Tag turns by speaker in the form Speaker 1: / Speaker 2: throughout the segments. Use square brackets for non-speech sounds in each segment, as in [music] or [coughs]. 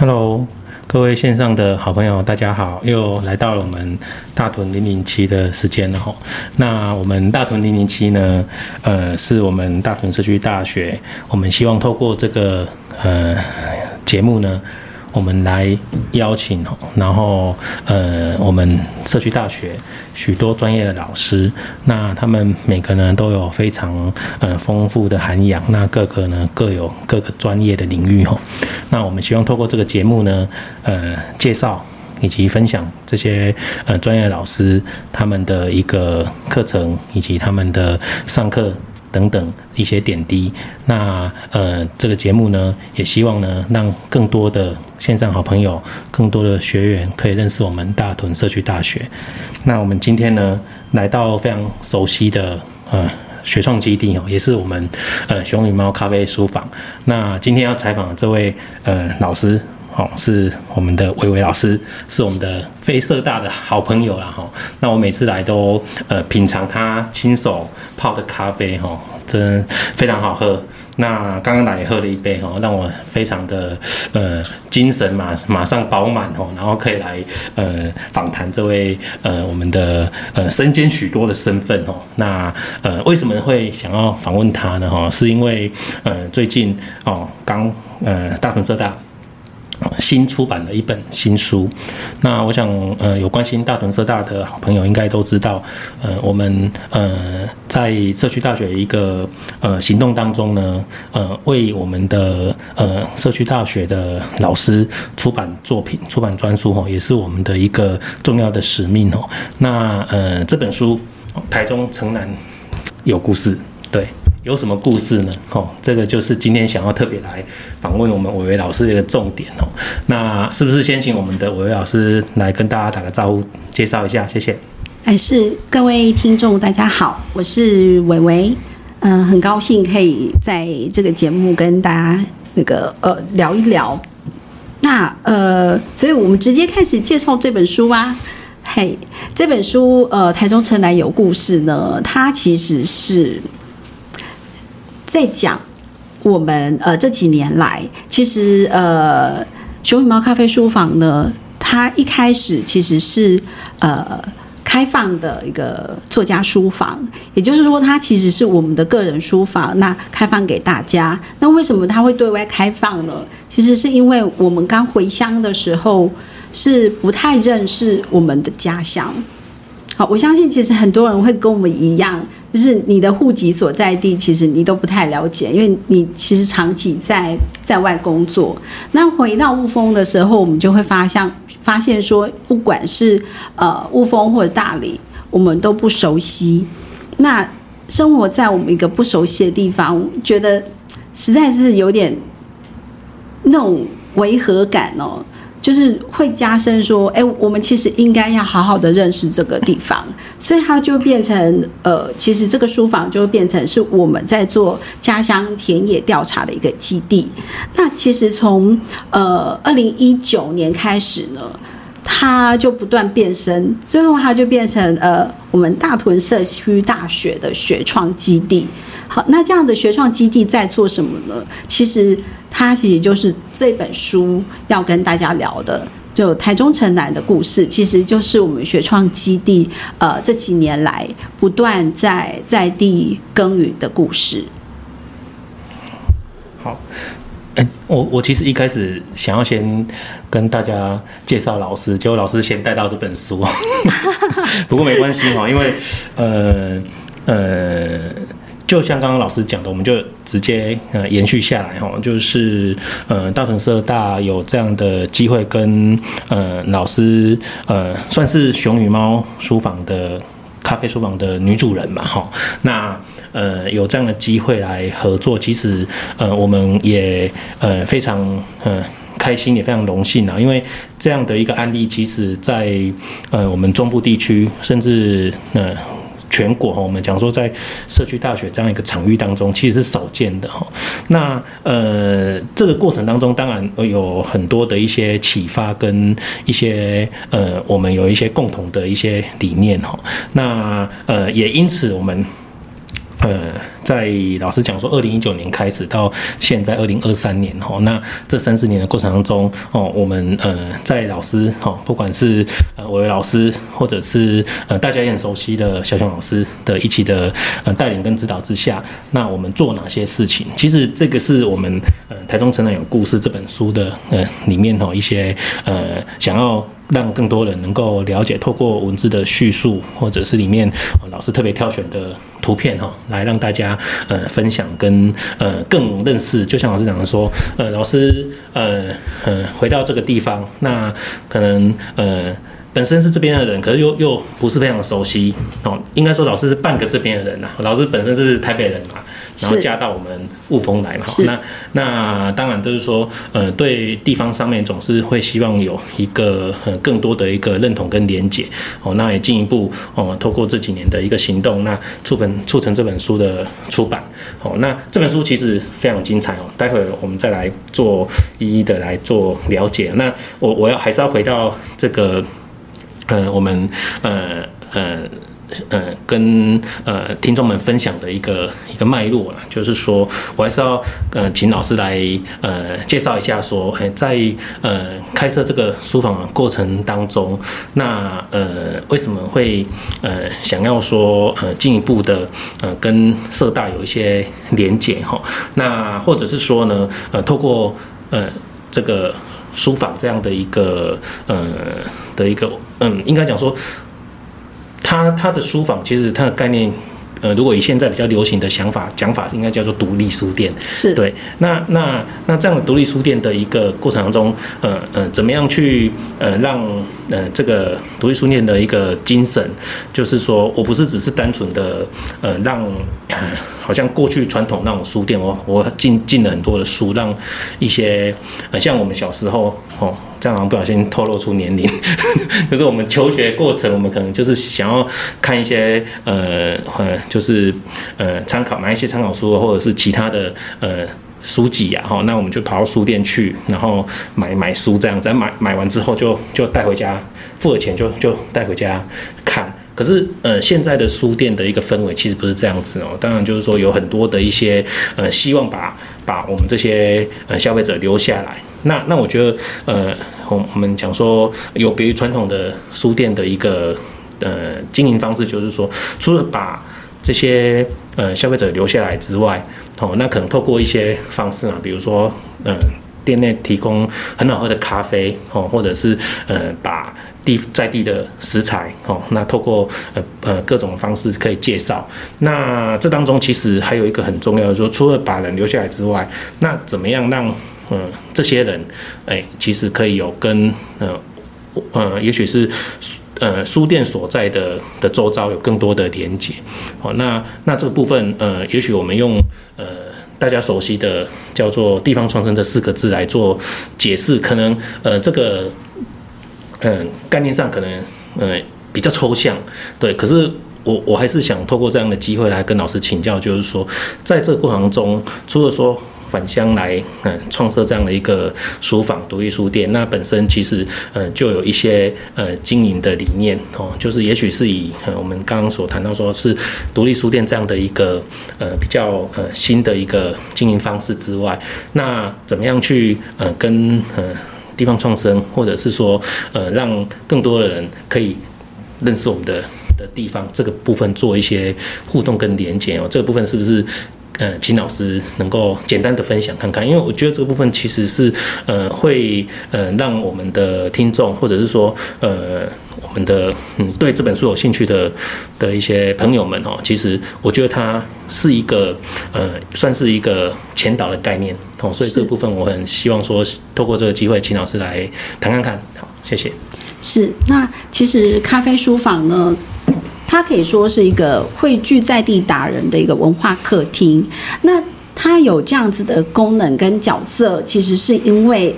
Speaker 1: Hello，各位线上的好朋友，大家好，又来到了我们大屯零零七的时间了哈。那我们大屯零零七呢，呃，是我们大屯社区大学，我们希望透过这个呃节目呢。我们来邀请，然后呃，我们社区大学许多专业的老师，那他们每个呢都有非常呃丰富的涵养，那各个呢各有各个专业的领域哈。那我们希望透过这个节目呢，呃，介绍以及分享这些呃专业老师他们的一个课程以及他们的上课。等等一些点滴，那呃，这个节目呢，也希望呢，让更多的线上好朋友、更多的学员可以认识我们大屯社区大学。那我们今天呢，来到非常熟悉的呃学创基地哦，也是我们呃熊与猫咖啡书房。那今天要采访的这位呃老师。哦，是我们的伟伟老师，是我们的非色大的好朋友啦哈。那我每次来都呃品尝他亲手泡的咖啡哈，真非常好喝。那刚刚来喝了一杯哈，让我非常的呃精神马马上饱满哦，然后可以来呃访谈这位呃我们的呃身兼许多的身份哦。那呃为什么会想要访问他呢哈？是因为呃最近哦刚呃大同社大。新出版的一本新书，那我想，呃，有关心大屯社大的好朋友应该都知道，呃，我们呃在社区大学一个呃行动当中呢，呃，为我们的呃社区大学的老师出版作品、出版专书哦，也是我们的一个重要的使命哦。那呃这本书，台中城南有故事，对。有什么故事呢？哦，这个就是今天想要特别来访问我们伟伟老师的一个重点哦。那是不是先请我们的伟伟老师来跟大家打个招呼，介绍一下？谢谢。
Speaker 2: 哎，是各位听众，大家好，我是伟伟，嗯、很高兴可以在这个节目跟大家那个呃聊一聊。那呃，所以我们直接开始介绍这本书吧。嘿，这本书呃，台中城南有故事呢，它其实是。在讲我们呃这几年来，其实呃熊与猫咖啡书房呢，它一开始其实是呃开放的一个作家书房，也就是说它其实是我们的个人书房，那开放给大家。那为什么它会对外开放呢？其实是因为我们刚回乡的时候是不太认识我们的家乡。好，我相信其实很多人会跟我们一样。就是你的户籍所在地，其实你都不太了解，因为你其实长期在在外工作。那回到雾峰的时候，我们就会发现发现说，不管是呃雾峰或者大理，我们都不熟悉。那生活在我们一个不熟悉的地方，觉得实在是有点那种违和感哦。就是会加深说，哎，我们其实应该要好好的认识这个地方，所以它就变成，呃，其实这个书房就变成是我们在做家乡田野调查的一个基地。那其实从呃二零一九年开始呢，它就不断变身，最后它就变成呃我们大屯社区大学的学创基地。好，那这样的学创基地在做什么呢？其实它其实就是这本书要跟大家聊的，就台中城南的故事，其实就是我们学创基地呃这几年来不断在在地耕耘的故事。
Speaker 1: 好，嗯，我我其实一开始想要先跟大家介绍老师，结果老师先带到这本书，[laughs] [laughs] 不过没关系哈，因为呃呃。就像刚刚老师讲的，我们就直接呃延续下来哈，就是呃大屯社大有这样的机会跟呃老师呃算是熊与猫书房的咖啡书房的女主人嘛哈，那呃有这样的机会来合作，其实呃我们也呃非常呃开心，也非常荣幸啊，因为这样的一个案例，其实在呃我们中部地区，甚至呃。全国哈，我们讲说在社区大学这样一个场域当中，其实是少见的哈。那呃，这个过程当中，当然有很多的一些启发跟一些呃，我们有一些共同的一些理念哈。那呃，也因此我们呃。在老师讲说，二零一九年开始到现在二零二三年哈，那这三十年的过程当中哦，我们呃在老师哈，不管是呃伟伟老师，或者是呃大家也很熟悉的小熊老师的一起的呃带领跟指导之下，那我们做哪些事情？其实这个是我们呃台中成长有故事这本书的呃里面哈一些呃想要。让更多人能够了解，透过文字的叙述，或者是里面老师特别挑选的图片哈，来让大家呃分享跟呃更认识。就像老师讲的说，呃，老师呃呃回到这个地方，那可能呃。本身是这边的人，可是又又不是非常熟悉哦。应该说老师是半个这边的人呐、啊。老师本身是台北人嘛，然后嫁到我们雾峰来嘛。那那当然就是说，呃，对地方上面总是会希望有一个呃更多的一个认同跟连结哦。那也进一步哦，透过这几年的一个行动，那促成促成这本书的出版哦。那这本书其实非常精彩哦。待会儿我们再来做一一的来做了解。那我我要还是要回到这个。呃，我们呃呃呃呃跟呃听众们分享的一个一个脉络啊，就是说我还是要呃请老师来呃介绍一下说，说在呃开设这个书房过程当中，那呃为什么会呃想要说呃进一步的呃跟社大有一些连结哈？那或者是说呢呃透过呃这个。书房这样的一个呃的一个嗯，应该讲说，他他的书房其实它的概念。呃，如果以现在比较流行的想法讲法，应该叫做独立书店。
Speaker 2: 是
Speaker 1: 对。那那那这样的独立书店的一个过程当中，呃呃，怎么样去呃让呃这个独立书店的一个精神，就是说我不是只是单纯的呃让，呃，好像过去传统那种书店，哦我进进了很多的书，让一些呃像我们小时候哦。这样好像不小心透露出年龄，就是我们求学过程，我们可能就是想要看一些呃呃，就是呃参考买一些参考书，或者是其他的呃书籍呀，哈，那我们就跑到书店去，然后买买书这样子，买买完之后就就带回家，付了钱就就带回家看。可是呃现在的书店的一个氛围其实不是这样子哦，当然就是说有很多的一些呃希望把把我们这些呃消费者留下来。那那我觉得，呃，我我们讲说有别于传统的书店的一个呃经营方式，就是说，除了把这些呃消费者留下来之外，哦，那可能透过一些方式啊，比如说，呃，店内提供很好喝的咖啡，哦，或者是呃把地在地的食材，哦，那透过呃呃各种方式可以介绍。那这当中其实还有一个很重要的，说除了把人留下来之外，那怎么样让嗯，这些人，哎，其实可以有跟呃呃，也许是呃书店所在的的周遭有更多的连接。好，那那这个部分，呃，也许我们用呃大家熟悉的叫做地方创生这四个字来做解释，可能呃这个嗯、概念上可能呃比较抽象，对。可是我我还是想透过这样的机会来跟老师请教，就是说在这个过程中，除了说返乡来，嗯，创设这样的一个书房、独立书店，那本身其实，呃，就有一些呃经营的理念哦，就是也许是以呃我们刚刚所谈到说是独立书店这样的一个呃比较呃新的一个经营方式之外，那怎么样去呃跟呃地方创生，或者是说呃让更多的人可以认识我们的的地方这个部分做一些互动跟连接哦，这个部分是不是？呃，请老师能够简单的分享看看，因为我觉得这个部分其实是呃会呃让我们的听众或者是说呃我们的嗯对这本书有兴趣的的一些朋友们哦，其实我觉得它是一个呃算是一个前导的概念，所以这部分我很希望说透过这个机会，请老师来谈看看。好，谢谢。
Speaker 2: 是，那其实咖啡书房呢，它可以说是一个汇聚在地达人的一个文化客厅。那它有这样子的功能跟角色，其实是因为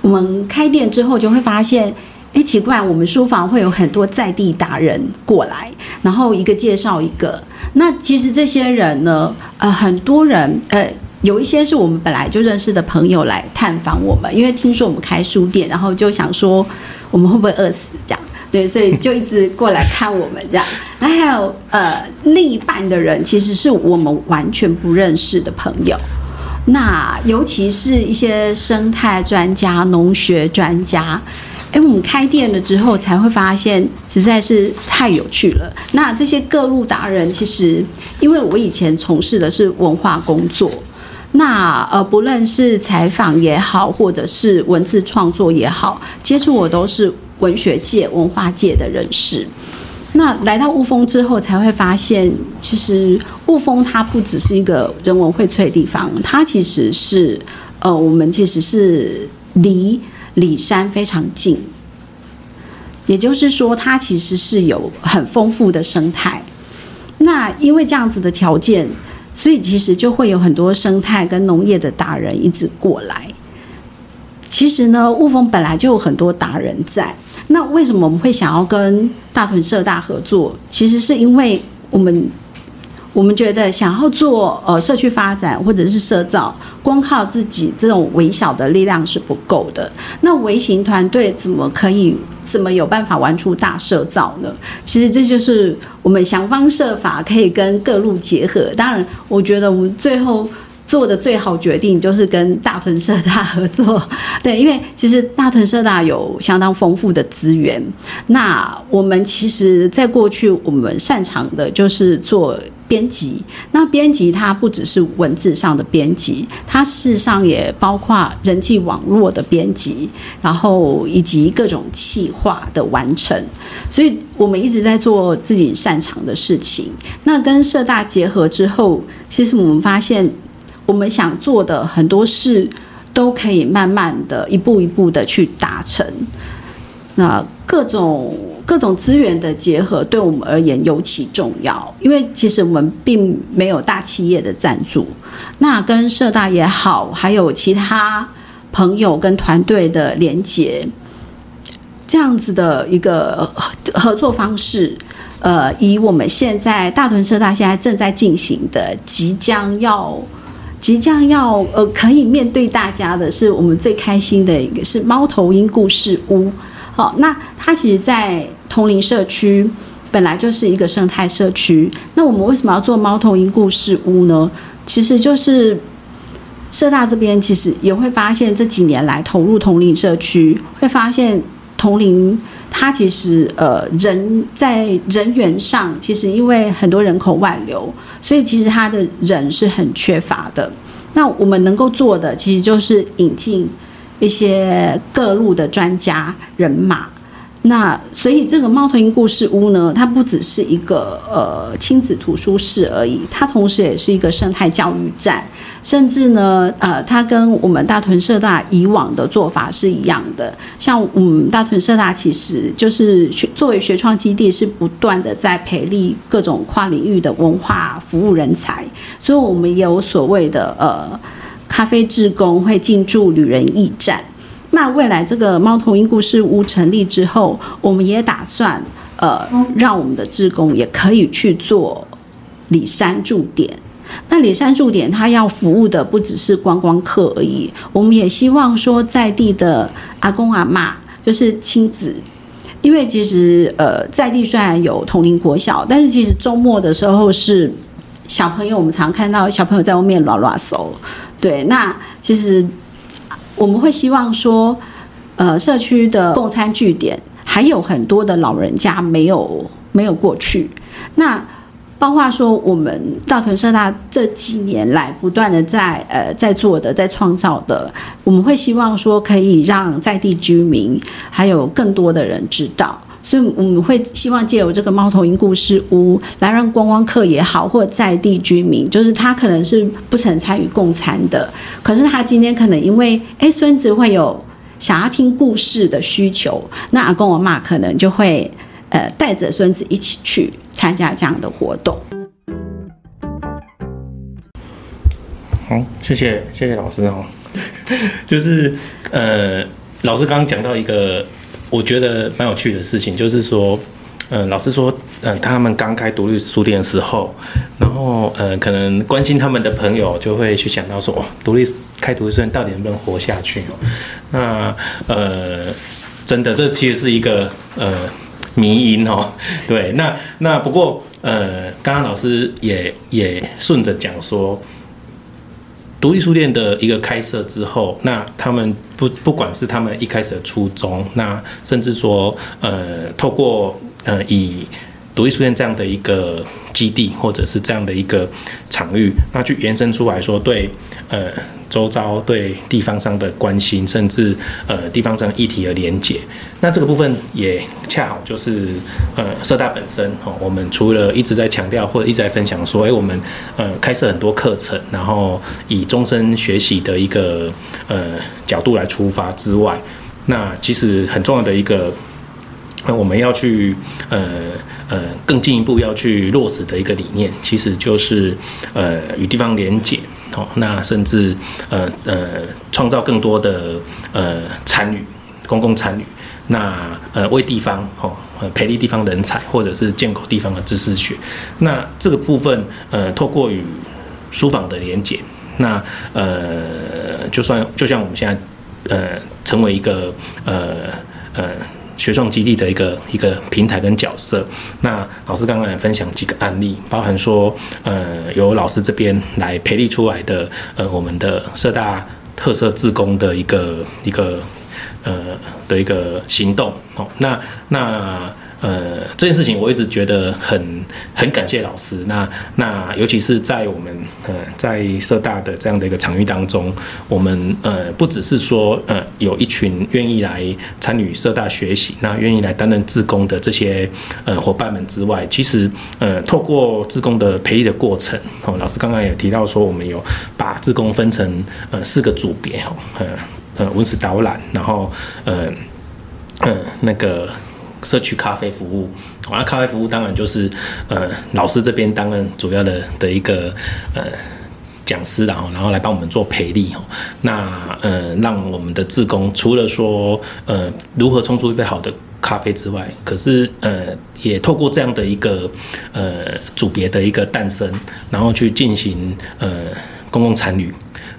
Speaker 2: 我们开店之后就会发现，哎，奇怪，我们书房会有很多在地达人过来，然后一个介绍一个。那其实这些人呢，呃，很多人，呃，有一些是我们本来就认识的朋友来探访我们，因为听说我们开书店，然后就想说我们会不会饿死这样。对，所以就一直过来看我们这样。[laughs] 那还有呃，另一半的人其实是我们完全不认识的朋友。那尤其是一些生态专家、农学专家，哎，我们开店了之后才会发现，实在是太有趣了。那这些各路达人，其实因为我以前从事的是文化工作，那呃，不论是采访也好，或者是文字创作也好，接触我都是文学界、文化界的人士。那来到雾峰之后，才会发现，其实雾峰它不只是一个人文荟萃的地方，它其实是，呃，我们其实是离里山非常近，也就是说，它其实是有很丰富的生态。那因为这样子的条件，所以其实就会有很多生态跟农业的达人一直过来。其实呢，雾峰本来就有很多达人在。那为什么我们会想要跟大屯社大合作？其实是因为我们我们觉得想要做呃社区发展或者是社造，光靠自己这种微小的力量是不够的。那微型团队怎么可以怎么有办法玩出大社造呢？其实这就是我们想方设法可以跟各路结合。当然，我觉得我们最后。做的最好决定就是跟大屯社大合作，[laughs] 对，因为其实大屯社大有相当丰富的资源。那我们其实在过去，我们擅长的就是做编辑。那编辑它不只是文字上的编辑，它事实上也包括人际网络的编辑，然后以及各种企划的完成。所以我们一直在做自己擅长的事情。那跟社大结合之后，其实我们发现。我们想做的很多事，都可以慢慢的一步一步的去达成。那各种各种资源的结合，对我们而言尤其重要，因为其实我们并没有大企业的赞助。那跟社大也好，还有其他朋友跟团队的连结，这样子的一个合作方式，呃，以我们现在大屯社大现在正在进行的，即将要。即将要呃可以面对大家的是我们最开心的一个是猫头鹰故事屋，好，那它其实，在桐林社区本来就是一个生态社区。那我们为什么要做猫头鹰故事屋呢？其实就是社大这边其实也会发现这几年来投入桐林社区，会发现桐林它其实呃人在人员上其实因为很多人口外流。所以其实他的人是很缺乏的。那我们能够做的，其实就是引进一些各路的专家人马。那所以这个猫头鹰故事屋呢，它不只是一个呃亲子图书室而已，它同时也是一个生态教育站。甚至呢，呃，它跟我们大屯社大以往的做法是一样的。像我们大屯社大其实就是学作为学创基地，是不断的在培力各种跨领域的文化服务人才。所以，我们也有所谓的呃咖啡志工会进驻旅人驿站。那未来这个猫头鹰故事屋成立之后，我们也打算呃让我们的志工也可以去做里山驻点。那里山驻点，它要服务的不只是观光客而已，我们也希望说在地的阿公阿嬷，就是亲子，因为其实呃在地虽然有同龄国小，但是其实周末的时候是小朋友，我们常看到小朋友在外面拉拉手，对，那其实我们会希望说，呃社区的共餐据点还有很多的老人家没有没有过去，那。包括说，我们大屯社大这几年来不断的在呃在做的，在创造的，我们会希望说可以让在地居民还有更多的人知道，所以我们会希望借由这个猫头鹰故事屋来让观光客也好，或在地居民，就是他可能是不曾参与共餐的，可是他今天可能因为哎孙子会有想要听故事的需求，那阿公阿嬷可能就会呃带着孙子一起去。参加这样的活动。
Speaker 1: 好，谢谢谢谢老师哦。[laughs] 就是呃，老师刚刚讲到一个我觉得蛮有趣的事情，就是说，嗯、呃，老师说，嗯、呃，他们刚开独立书店的时候，然后呃，可能关心他们的朋友就会去想到说，独立开独立书店到底能不能活下去？那呃，真的，这其实是一个呃。迷因哦。[laughs] 对，那那不过呃，刚刚老师也也顺着讲说。独立书店的一个开设之后，那他们不不管是他们一开始的初衷，那甚至说，呃，透过呃以独立书店这样的一个基地，或者是这样的一个场域，那去延伸出来说，对，呃。周遭对地方上的关心，甚至呃地方上议题的连结，那这个部分也恰好就是呃社大本身哦。我们除了一直在强调或者一直在分享说，哎，我们呃开设很多课程，然后以终身学习的一个呃角度来出发之外，那其实很重要的一个，那我们要去呃呃更进一步要去落实的一个理念，其实就是呃与地方连结。哦，那甚至呃呃，创造更多的呃参与，公共参与，那呃为地方哦，培力地方人才，或者是建构地方的知识学。那这个部分呃，透过与书房的连结，那呃，就算就像我们现在呃，成为一个呃呃。学创基地的一个一个平台跟角色，那老师刚刚也分享几个案例，包含说，呃，由老师这边来培力出来的，呃，我们的社大特色自工的一个一个呃的一个行动，哦，那那。呃，这件事情我一直觉得很很感谢老师。那那尤其是在我们呃在社大的这样的一个场域当中，我们呃不只是说呃有一群愿意来参与社大学习，那愿意来担任志工的这些呃伙伴们之外，其实呃透过志工的培育的过程，哦，老师刚刚也提到说，我们有把志工分成呃四个组别哦，呃呃文史导览，然后呃呃那个。社区咖啡服务，那咖啡服务当然就是呃老师这边担任主要的的一个呃讲师，然后然后来帮我们做培力哦。那呃让我们的志工除了说呃如何冲出一杯好的咖啡之外，可是呃也透过这样的一个呃组别的一个诞生，然后去进行呃公共参与。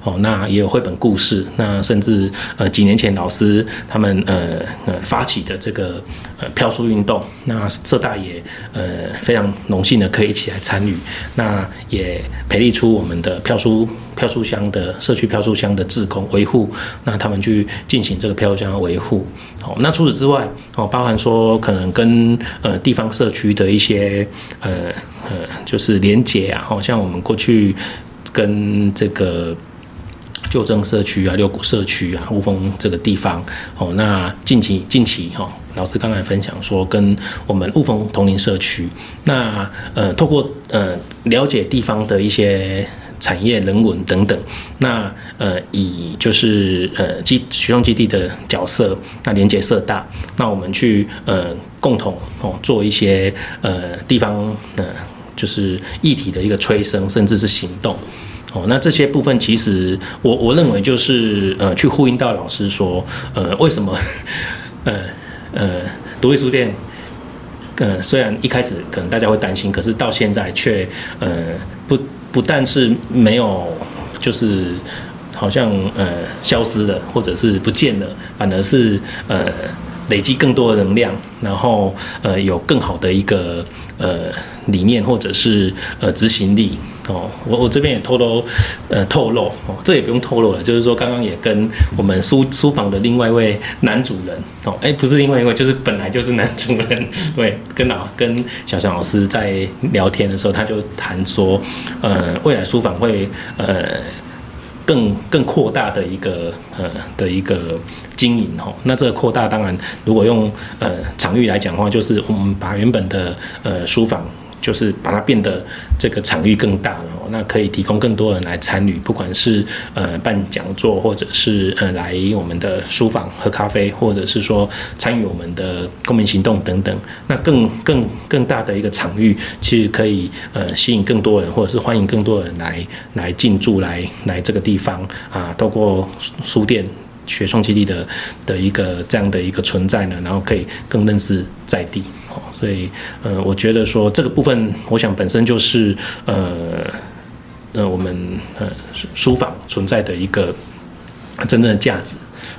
Speaker 1: 哦，那也有绘本故事，那甚至呃几年前老师他们呃呃发起的这个呃票书运动，那社大也呃非常荣幸的可以一起来参与，那也培力出我们的票书票书箱的社区票书箱的志工维护，那他们去进行这个票箱维护。哦，那除此之外，哦，包含说可能跟呃地方社区的一些呃呃就是连结啊，好像我们过去跟这个。旧正社区啊，六股社区啊，雾峰这个地方。哦，那近期近期哈，老师刚才分享说，跟我们雾峰同龄社区，那呃，透过呃了解地方的一些产业人文等等，那呃以就是呃基学创基地的角色，那连接社大，那我们去呃共同哦做一些呃地方呃就是议题的一个催生，甚至是行动。哦，那这些部分其实我我认为就是呃，去呼应到老师说，呃，为什么呃呃独立书店，呃虽然一开始可能大家会担心，可是到现在却呃不不但是没有就是好像呃消失了或者是不见了，反而是呃累积更多的能量，然后呃有更好的一个呃理念或者是呃执行力。哦，我我这边也透露，呃，透露哦，这也不用透露了，就是说刚刚也跟我们书书房的另外一位男主人哦，哎，不是另外一位，就是本来就是男主人，对，跟老跟小翔老师在聊天的时候，他就谈说，呃，未来书房会呃更更扩大的一个呃的一个经营哦，那这个扩大当然如果用呃场域来讲的话，就是我们把原本的呃书房。就是把它变得这个场域更大了，那可以提供更多人来参与，不管是呃办讲座，或者是呃来我们的书房喝咖啡，或者是说参与我们的公民行动等等，那更更更大的一个场域，其实可以呃吸引更多人，或者是欢迎更多人来来进驻来来这个地方啊，透过书店学创基地的的一个这样的一个存在呢，然后可以更认识在地。所以，呃，我觉得说这个部分，我想本身就是，呃，呃，我们呃书房存在的一个真正的价值。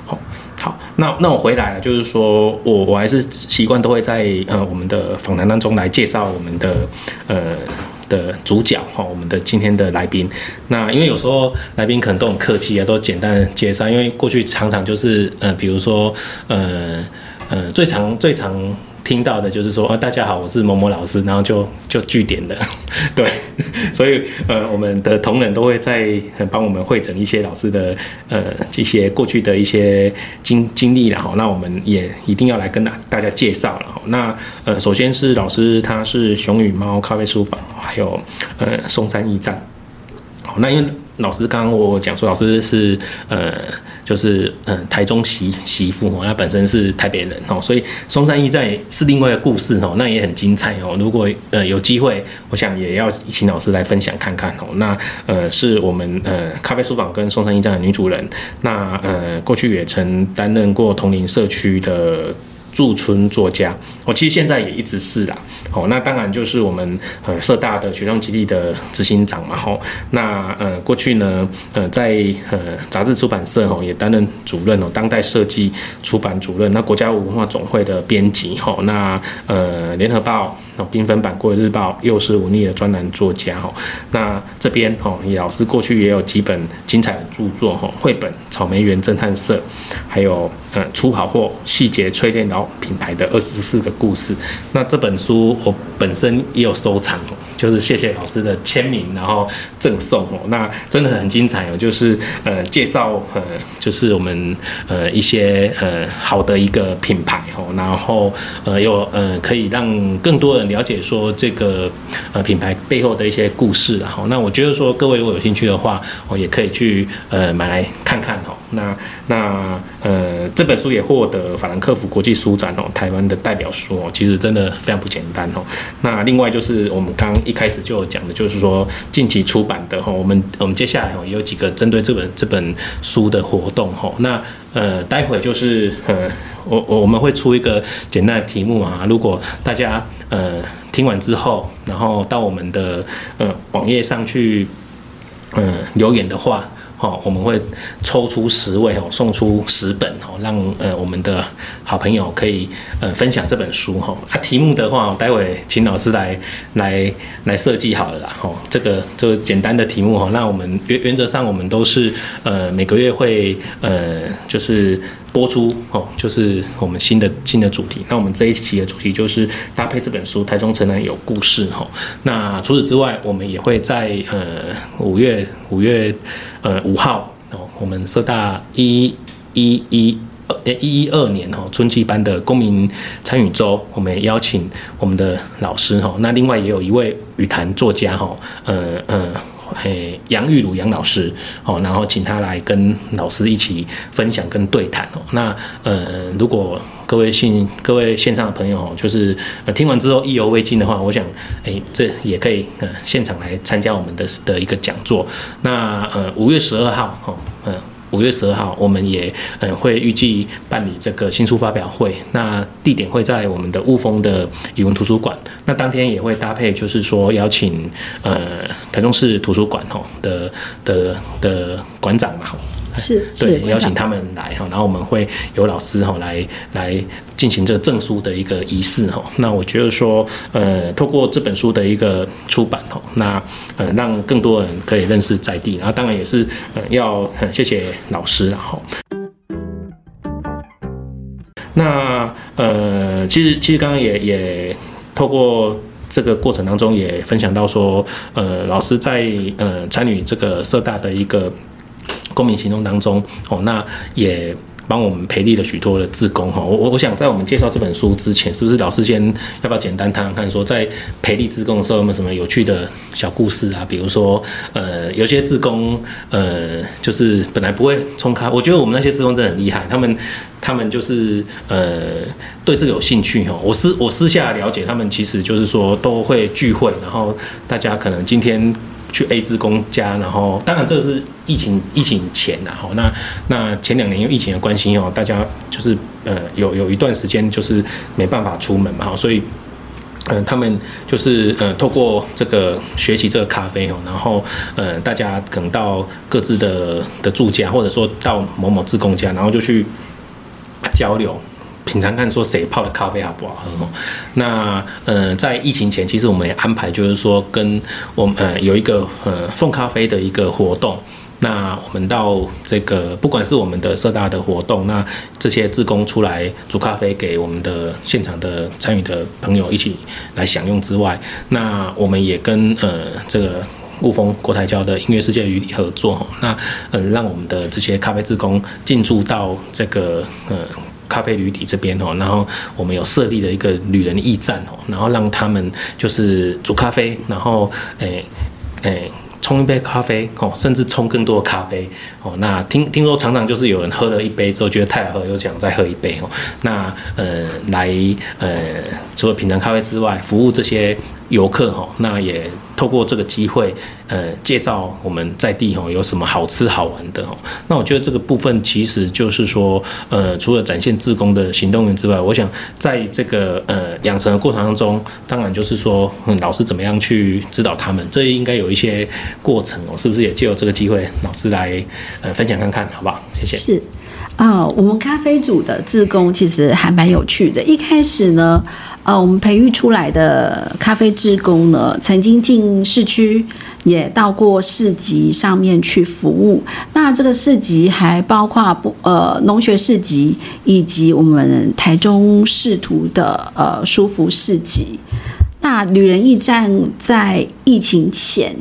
Speaker 1: 好，好，那那我回来了，就是说我我还是习惯都会在呃我们的访谈当中来介绍我们的呃的主角哈，我们的今天的来宾。那因为有时候来宾可能都很客气啊，都简单介绍，因为过去常常就是呃比如说呃呃最常最常。听到的就是说，啊，大家好，我是某某老师，然后就就据点的，[laughs] 对，[laughs] 所以呃，我们的同仁都会在帮我们汇整一些老师的呃这些过去的一些经经历然后，那我们也一定要来跟大大家介绍了。那呃，首先是老师，他是熊与猫咖啡书房，还有呃松山驿站，好，那因为。老师刚刚我讲说，老师是呃，就是呃台中媳媳妇哦，他本身是台北人哦，所以松山驿站是另外一个故事哦，那也很精彩哦。如果呃有机会，我想也要请老师来分享看看哦。那呃是我们呃咖啡书房跟松山驿站的女主人，那呃过去也曾担任过同龄社区的。驻村作家，我其实现在也一直是啦。好，那当然就是我们呃社大的学生基地的执行长嘛。吼，那呃过去呢，呃在呃杂志出版社吼也担任主任哦，当代设计出版主任，那国家文化总会的编辑吼，那呃联合报。缤纷版《过日报》又是忤逆的专栏作家哦，那这边哦，李老师过去也有几本精彩的著作哦，绘本《草莓园侦探社》，还有呃出好货细节淬炼到品牌的二十四个故事。那这本书我本身也有收藏。就是谢谢老师的签名，然后赠送哦，那真的很精彩哦。就是呃介绍呃，就是我们呃一些呃好的一个品牌哦，然后呃又呃可以让更多人了解说这个呃品牌背后的一些故事然后，那我觉得说各位如果有兴趣的话，我也可以去呃买来看看哦。那那呃这本书也获得法兰克福国际书展哦，台湾的代表书哦，其实真的非常不简单哦。那另外就是我们刚。一开始就有讲的就是说近期出版的哈，我们我们接下来哦也有几个针对这本这本书的活动哈。那呃，待会就是呃，我我我们会出一个简单的题目啊，如果大家呃听完之后，然后到我们的呃网页上去嗯留言的话。好，我们会抽出十位哦，送出十本哦，让呃我们的好朋友可以呃分享这本书哈。啊，题目的话，待会请老师来来来设计好了啦。哈，这个就简单的题目哈，那我们原原则上我们都是呃每个月会呃就是。播出哦，就是我们新的新的主题。那我们这一期的主题就是搭配这本书《台中城南有故事》哈。那除此之外，我们也会在呃五月五月呃五号哦，我们社大一一一呃一一二年哦春季班的公民参与周，我们也邀请我们的老师哈。那另外也有一位语坛作家哈，呃呃。诶，杨玉鲁杨老师，哦，然后请他来跟老师一起分享跟对谈哦。那呃，如果各位信各位线上的朋友，就是呃听完之后意犹未尽的话，我想，诶，这也可以呃现场来参加我们的的一个讲座。那呃，五月十二号，哦，五月十二号，我们也嗯会预计办理这个新书发表会，那地点会在我们的雾峰的语文图书馆。那当天也会搭配，就是说邀请呃台中市图书馆吼的的的馆长嘛。
Speaker 2: 是，
Speaker 1: 对，邀请他们来哈，然后我们会有老师哈来来进行这个证书的一个仪式哈。那我觉得说，呃，透过这本书的一个出版哈，那呃让更多人可以认识在地，然后当然也是呃要谢谢老师然后。那呃，其实其实刚刚也也透过这个过程当中也分享到说，呃，老师在呃参与这个社大的一个。公民行动当中，哦，那也帮我们培力了许多的志工哈。我我我想在我们介绍这本书之前，是不是老师先要不要简单谈谈看，说在培力志工的时候有没有什么有趣的小故事啊？比如说，呃，有些志工，呃，就是本来不会冲咖，我觉得我们那些志工真的很厉害，他们他们就是呃对这个有兴趣哈。我私我私下了解，他们其实就是说都会聚会，然后大家可能今天。去 A 志工家，然后当然这个是疫情疫情前的哈，那那前两年因为疫情的关系哦，大家就是呃有有一段时间就是没办法出门嘛，所以嗯、他们就是呃透过这个学习这个咖啡哦，然后呃大家可能到各自的的住家，或者说到某某自工家，然后就去交流。品尝看说谁泡的咖啡好不好喝哦？那呃，在疫情前，其实我们也安排，就是说跟我们呃有一个呃奉咖啡的一个活动。那我们到这个不管是我们的社大的活动，那这些志工出来煮咖啡给我们的现场的参与的朋友一起来享用之外，那我们也跟呃这个雾峰国台交的音乐世界旅礼合作，那呃让我们的这些咖啡志工进驻到这个呃。咖啡旅礼这边哦，然后我们有设立了一个旅人驿站哦，然后让他们就是煮咖啡，然后诶诶冲一杯咖啡哦，甚至冲更多的咖啡。哦。那听听说常常就是有人喝了一杯之后觉得太好喝，又想再喝一杯哦。那呃来呃除了品尝咖啡之外，服务这些游客哈，那也。透过这个机会，呃，介绍我们在地吼有什么好吃好玩的吼。那我觉得这个部分其实就是说，呃，除了展现自工的行动员之外，我想在这个呃养成的过程当中，当然就是说，嗯，老师怎么样去指导他们，这应该有一些过程哦，是不是也借由这个机会，老师来呃分享看看，好不好？谢谢。
Speaker 2: 是啊，呃，我们咖啡组的志工其实还蛮有趣的，一开始呢。呃，我们培育出来的咖啡志工呢，曾经进市区，也到过市集上面去服务。那这个市集还包括不呃农学市集，以及我们台中市图的呃书服市集。那旅人驿站在疫情前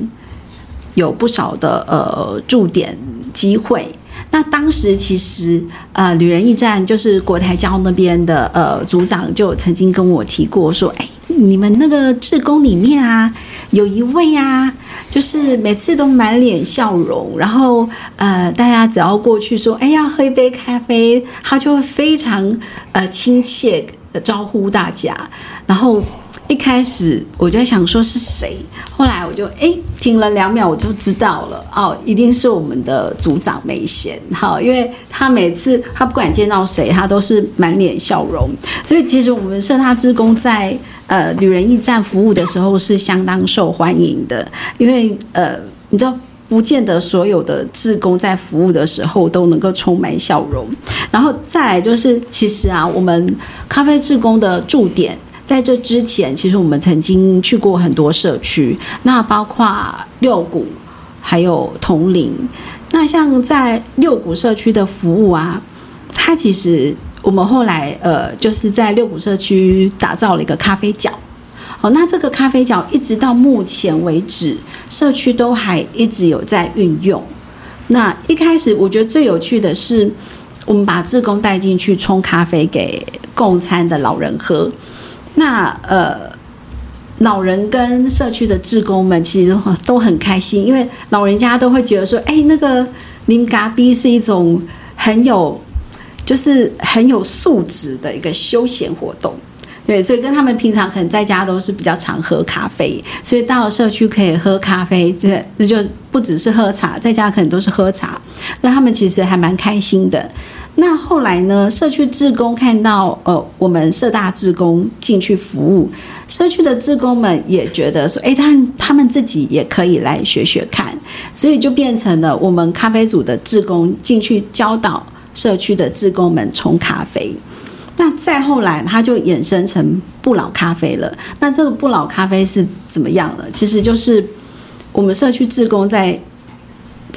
Speaker 2: 有不少的呃驻点机会。那当时其实，呃，旅人驿站就是国台交那边的呃组长就曾经跟我提过说，哎，你们那个志工里面啊，有一位啊，就是每次都满脸笑容，然后呃，大家只要过去说，哎，要喝一杯咖啡，他就会非常呃亲切的招呼大家，然后。一开始我就想说是谁，后来我就哎停了两秒，我就知道了哦，一定是我们的组长梅贤，好，因为他每次他不管见到谁，他都是满脸笑容，所以其实我们社大志工在呃旅人驿站服务的时候是相当受欢迎的，因为呃你知道不见得所有的志工在服务的时候都能够充满笑容，然后再来就是其实啊我们咖啡志工的驻点。在这之前，其实我们曾经去过很多社区，那包括六股，还有铜陵。那像在六股社区的服务啊，它其实我们后来呃，就是在六股社区打造了一个咖啡角。好，那这个咖啡角一直到目前为止，社区都还一直有在运用。那一开始我觉得最有趣的是，我们把志工带进去冲咖啡给共餐的老人喝。那呃，老人跟社区的志工们其实都很开心，因为老人家都会觉得说，哎，那个啉咖啡是一种很有，就是很有素质的一个休闲活动，对，所以跟他们平常可能在家都是比较常喝咖啡，所以到了社区可以喝咖啡，这这就不只是喝茶，在家可能都是喝茶，那他们其实还蛮开心的。那后来呢？社区志工看到，呃，我们社大志工进去服务，社区的志工们也觉得说，哎，他他们自己也可以来学学看，所以就变成了我们咖啡组的志工进去教导社区的志工们冲咖啡。那再后来，他就衍生成不老咖啡了。那这个不老咖啡是怎么样了？其实就是我们社区志工在。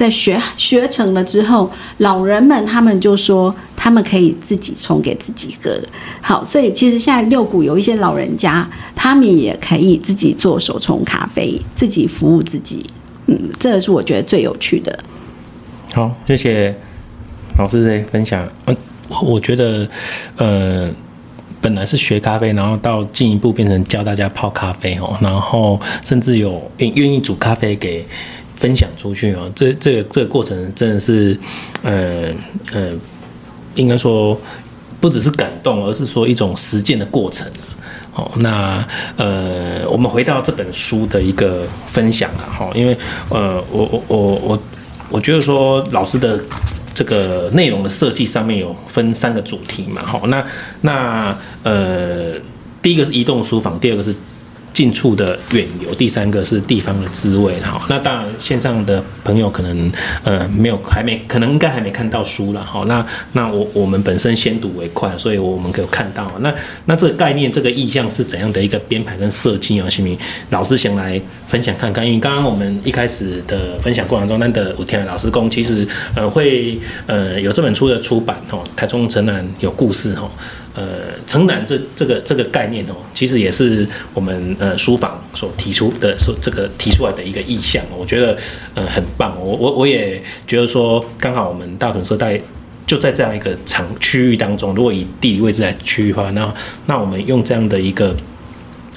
Speaker 2: 在学学成了之后，老人们他们就说他们可以自己冲给自己喝。好，所以其实现在六股有一些老人家，他们也可以自己做手冲咖啡，自己服务自己。嗯，这个是我觉得最有趣的。
Speaker 1: 好，谢谢老师的分享。嗯，我觉得，呃，本来是学咖啡，然后到进一步变成教大家泡咖啡哦，然后甚至有愿愿意煮咖啡给。分享出去哦，这这个这个过程真的是，呃呃，应该说不只是感动，而是说一种实践的过程。好，那呃，我们回到这本书的一个分享啊，哈，因为呃，我我我我我觉得说老师的这个内容的设计上面有分三个主题嘛，好，那那呃，第一个是移动书房，第二个是。近处的远游，第三个是地方的滋味。好，那当然线上的朋友可能呃没有还没可能应该还没看到书了。好，那那我我们本身先睹为快，所以我们可以看到那那这个概念这个意象是怎样的一个编排跟设计啊？新民老师想来分享看看，因为刚刚我们一开始的分享过程中，那的武天老师公其实呃会呃有这本书的出版哦，台中城南有故事哦。呃，城南这这个这个概念哦，其实也是我们呃书房所提出的，说这个提出来的一个意向，我觉得呃很棒。我我我也觉得说，刚好我们大屯社在就在这样一个场区域当中，如果以地理位置来区域化，那那我们用这样的一个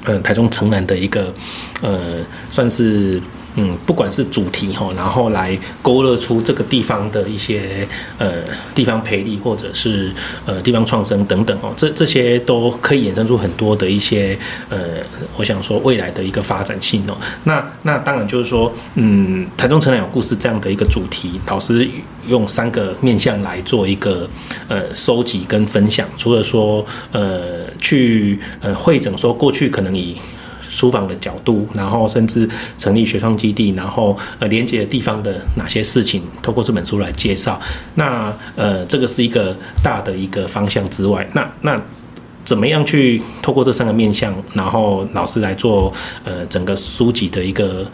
Speaker 1: 呃台中城南的一个呃算是。嗯，不管是主题哈，然后来勾勒出这个地方的一些呃地方培力，或者是呃地方创生等等哦，这这些都可以衍生出很多的一些呃，我想说未来的一个发展性哦。那那当然就是说，嗯，台中城南有故事这样的一个主题，导师用三个面向来做一个呃收集跟分享，除了说呃去呃会诊说过去可能以。书房的角度，然后甚至成立学创基地，然后呃连接的地方的哪些事情，透过这本书来介绍。那呃这个是一个大的一个方向之外，那那怎么样去透过这三个面向，然后老师来做呃整个书籍的一个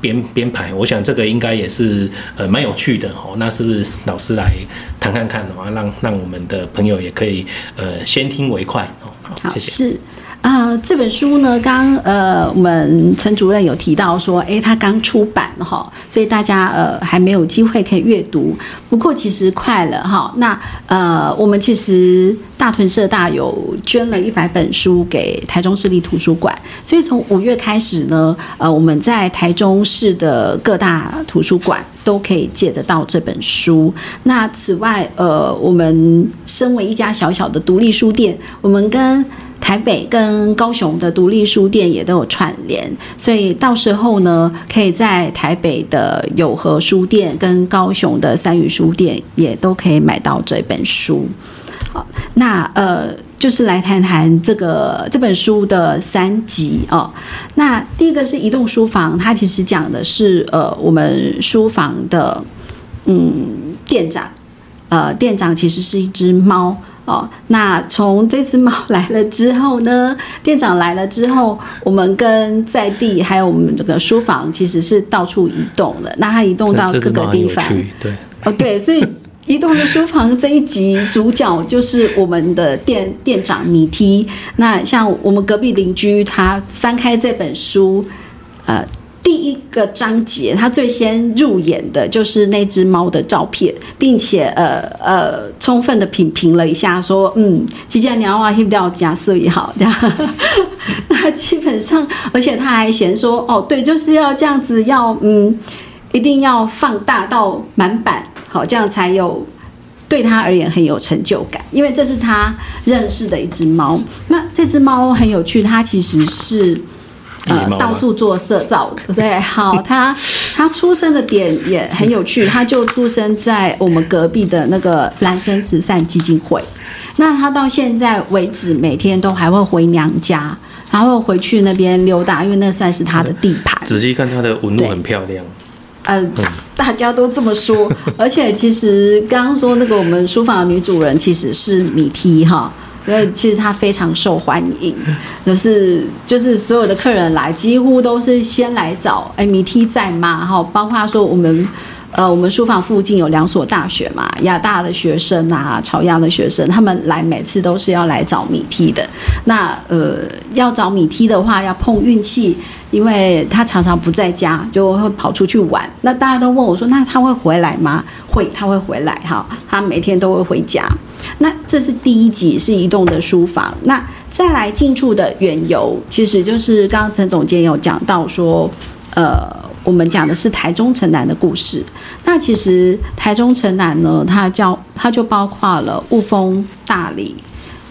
Speaker 1: 编编排？我想这个应该也是呃蛮有趣的哦。那是不是老师来谈看看的话，让让我们的朋友也可以呃先听为快哦。好，谢
Speaker 2: 谢。啊、这本书呢，刚呃，我们陈主任有提到说，诶，他刚出版哈，所以大家呃还没有机会可以阅读。不过其实快了哈。那呃，我们其实大屯社大有捐了一百本书给台中市立图书馆，所以从五月开始呢，呃，我们在台中市的各大图书馆都可以借得到这本书。那此外，呃，我们身为一家小小的独立书店，我们跟台北跟高雄的独立书店也都有串联，所以到时候呢，可以在台北的友和书店跟高雄的三语书店也都可以买到这本书。好，那呃，就是来谈谈这个这本书的三集哦。那第一个是移动书房，它其实讲的是呃，我们书房的嗯店长，呃，店长其实是一只猫。哦，那从这只猫 [laughs] 来了之后呢，店长来了之后，我们跟在地还有我们这个书房其实是到处移动了。那它移动到各个地方，
Speaker 1: 对，
Speaker 2: 哦对，所以移动的书房这一集主角就是我们的店店长米梯。那像我们隔壁邻居，他翻开这本书，呃。第一个章节，他最先入眼的就是那只猫的照片，并且呃呃，充分的品评了一下，说嗯，即将鸟啊，听不到加碎好这样。[laughs] 那基本上，而且他还嫌说，哦，对，就是要这样子，要嗯，一定要放大到满版，好，这样才有对他而言很有成就感，因为这是他认识的一只猫。那这只猫很有趣，它其实是。呃，到处做社造，对，好，他 [laughs] 他出生的点也很有趣，他就出生在我们隔壁的那个兰生慈善基金会。那他到现在为止，每天都还会回娘家，然后回去那边溜达，因为那算是他的地盘。
Speaker 1: 仔细看他的纹路很漂亮。
Speaker 2: 呃，大家都这么说，而且其实刚刚说那个我们书房的女主人其实是米梯哈。因为其实它非常受欢迎，就是就是所有的客人来，几乎都是先来找哎米 T 在吗？哈，包括说我们呃我们书房附近有两所大学嘛，亚大的学生啊，朝阳的学生，他们来每次都是要来找米梯的。那呃要找米梯的话，要碰运气，因为他常常不在家，就会跑出去玩。那大家都问我说，那他会回来吗？会，他会回来哈，他每天都会回家。那这是第一集，是移动的书房。那再来近处的远游，其实就是刚刚陈总监有讲到说，呃，我们讲的是台中城南的故事。那其实台中城南呢，它叫它就包括了雾峰、大里，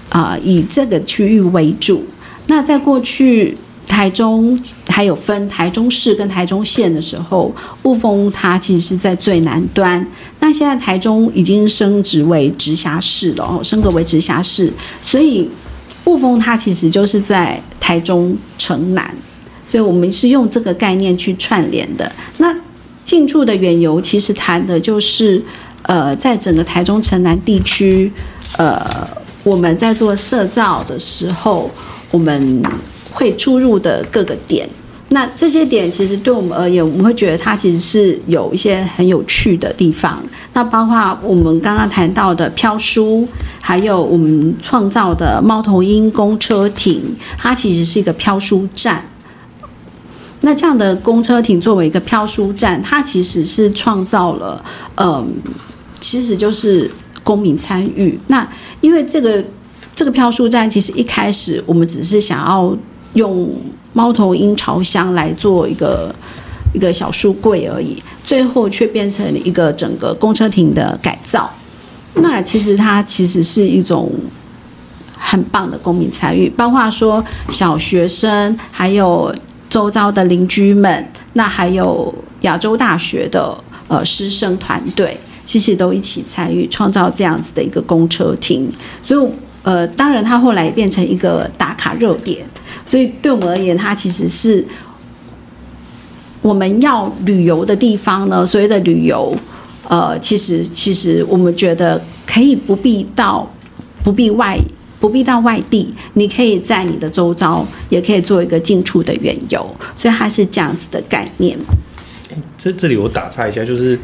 Speaker 2: 啊、以这个区域为主。那在过去。台中还有分台中市跟台中县的时候，雾峰它其实是在最南端。那现在台中已经升职为直辖市了哦，升格为直辖市，所以雾峰它其实就是在台中城南所以我们是用这个概念去串联的。那近处的远游其实谈的就是，呃，在整个台中城南地区，呃，我们在做社造的时候，我们会出入的各个点。那这些点其实对我们而言，我们会觉得它其实是有一些很有趣的地方。那包括我们刚刚谈到的飘书，还有我们创造的猫头鹰公车亭，它其实是一个飘书站。那这样的公车亭作为一个飘书站，它其实是创造了，嗯，其实就是公民参与。那因为这个这个飘书站，其实一开始我们只是想要用。猫头鹰巢箱来做一个一个小书柜而已，最后却变成了一个整个公车亭的改造。那其实它其实是一种很棒的公民参与，包括说小学生，还有周遭的邻居们，那还有亚洲大学的呃师生团队，其实都一起参与创造这样子的一个公车亭。所以呃，当然它后来也变成一个打卡热点。所以对我们而言，它其实是我们要旅游的地方呢。所谓的旅游，呃，其实其实我们觉得可以不必到，不必外，不必到外地，你可以在你的周遭，也可以做一个近处的远游。所以它是这样子的概念。
Speaker 1: 这这里我打岔一下，就是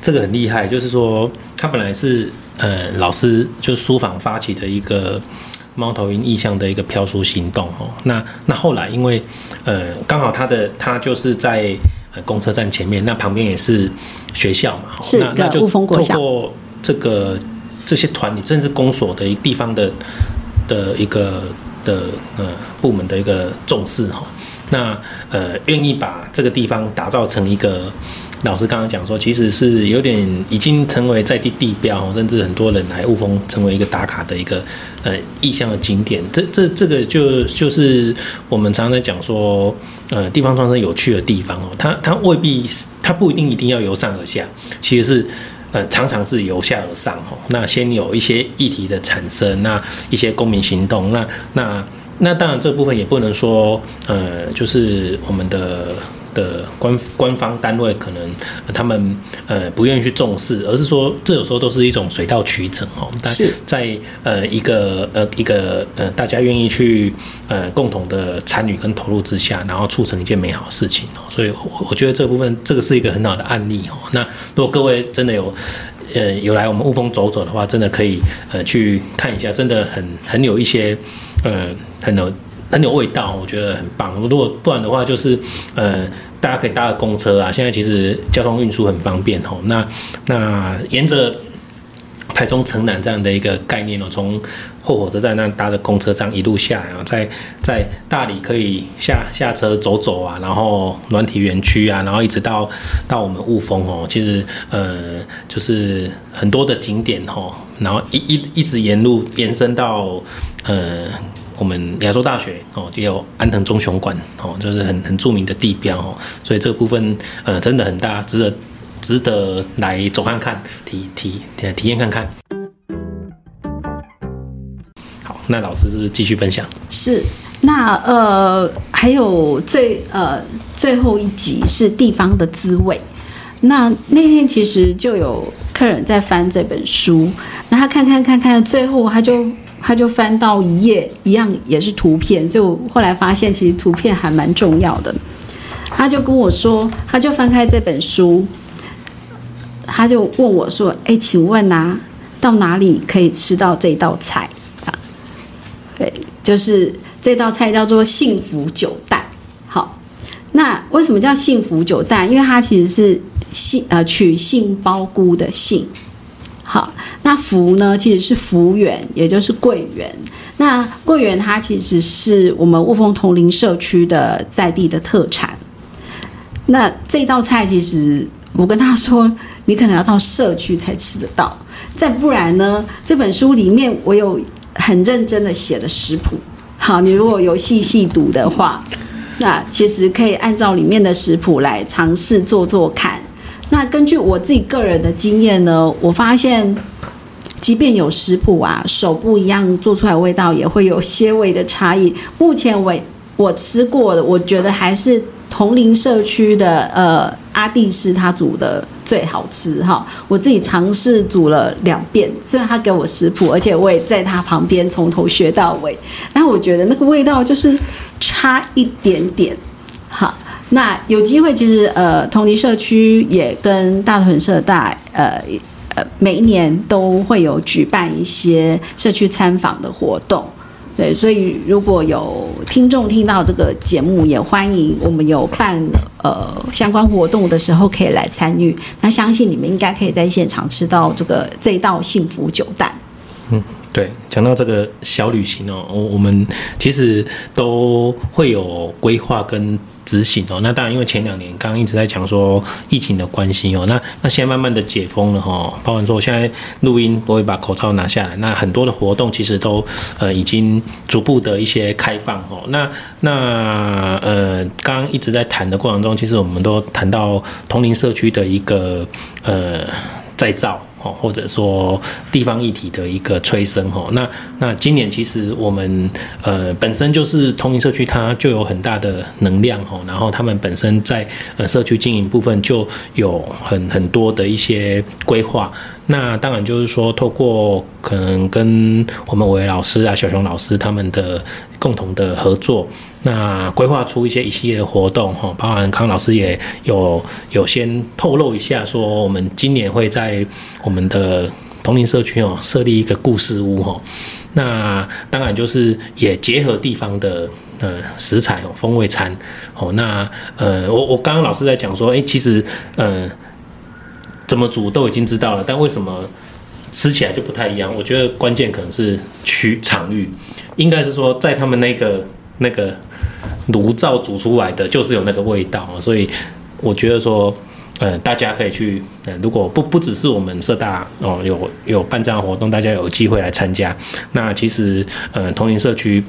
Speaker 1: 这个很厉害，就是说他本来是呃老师就书房发起的一个。猫头鹰意向的一个飘书行动哦，那那后来因为呃刚好他的他就是在呃公车站前面，那旁边也是学校嘛，
Speaker 2: 是
Speaker 1: 那那就透过这个这些团体甚至公所的一地方的的一个的呃部门的一个重视哈，那呃愿意把这个地方打造成一个。老师刚刚讲说，其实是有点已经成为在地地标，甚至很多人来雾峰成为一个打卡的一个呃意向的景点。这这这个就就是我们常常在讲说，呃，地方创生有趣的地方哦，它它未必它不一定一定要由上而下，其实是呃常常是由下而上哦。那先有一些议题的产生，那一些公民行动，那那那当然这部分也不能说呃就是我们的。的官官方单位可能他们呃不愿意去重视，而是说这有时候都是一种水到渠成哦。但是在呃一个呃一个呃大家愿意去呃共同的参与跟投入之下，然后促成一件美好的事情哦。所以我我觉得这部分这个是一个很好的案例哦。那如果各位真的有呃有来我们雾峰走走的话，真的可以呃去看一下，真的很很有一些呃很有。很有味道，我觉得很棒。如果不然的话，就是呃，大家可以搭个公车啊。现在其实交通运输很方便哦。那那沿着台中城南这样的一个概念哦，从后火车站那搭着公车这样一路下来，然后在在大理可以下下车走走啊，然后软体园区啊，然后一直到到我们雾峰哦，其实呃就是很多的景点哦，然后一一一直沿路延伸到呃。我们亚洲大学哦，也有安藤忠雄馆哦，就是很很著名的地标哦，所以这部分呃真的很大，值得值得来走看看，体体体验看看。好，那老师是不是继续分享？
Speaker 2: 是，那呃还有最呃最后一集是地方的滋味。那那天其实就有客人在翻这本书，那他看看看看，最后他就。他就翻到一页，一样也是图片，所以我后来发现其实图片还蛮重要的。他就跟我说，他就翻开这本书，他就问我说：“哎，请问啊，到哪里可以吃到这道菜？”啊，对，就是这道菜叫做幸福酒蛋。好，那为什么叫幸福酒蛋？因为它其实是杏呃取杏鲍菇的杏。好，那福呢，其实是福圆，也就是桂圆。那桂圆它其实是我们雾峰同林社区的在地的特产。那这道菜其实我跟他说，你可能要到社区才吃得到。再不然呢，这本书里面我有很认真的写的食谱。好，你如果有细细读的话，那其实可以按照里面的食谱来尝试做做看。那根据我自己个人的经验呢，我发现，即便有食谱啊，手不一样，做出来味道也会有些微的差异。目前为我吃过的，我觉得还是同龄社区的呃阿弟是他煮的最好吃哈。我自己尝试煮了两遍，虽然他给我食谱，而且我也在他旁边从头学到尾，但我觉得那个味道就是差一点点。好，那有机会其实呃同龄社区也跟大屯社大呃呃每一年都会有举办一些社区参访的活动。对，所以如果有听众听到这个节目，也欢迎我们有办呃相关活动的时候可以来参与。那相信你们应该可以在现场吃到这个这一道幸福酒蛋。
Speaker 1: 嗯，对，讲到这个小旅行哦，我我们其实都会有规划跟。执行哦，那当然，因为前两年刚刚一直在讲说疫情的关系哦，那那现在慢慢的解封了哈，包括说我现在录音我会把口罩拿下来，那很多的活动其实都呃已经逐步的一些开放哦，那那呃刚刚一直在谈的过程中，其实我们都谈到同龄社区的一个呃再造。哦，或者说地方议题的一个催生哈，那那今年其实我们呃本身就是同龄社区，它就有很大的能量哈，然后他们本身在呃社区经营部分就有很很多的一些规划。那当然就是说，透过可能跟我们伟伟老师啊、小熊老师他们的共同的合作，那规划出一些一系列的活动哈，包含康老师也有有先透露一下，说我们今年会在我们的同龄社区哦设立一个故事屋哈。那当然就是也结合地方的呃食材哦，风味餐哦。那呃，我我刚刚老师在讲说，哎，其实呃。怎么煮都已经知道了，但为什么吃起来就不太一样？我觉得关键可能是区场域，应该是说在他们那个那个炉灶煮出来的就是有那个味道，所以我觉得说，呃，大家可以去，呃，如果不不只是我们社大哦，有有办这样的活动，大家有机会来参加，那其实呃，同龄社区。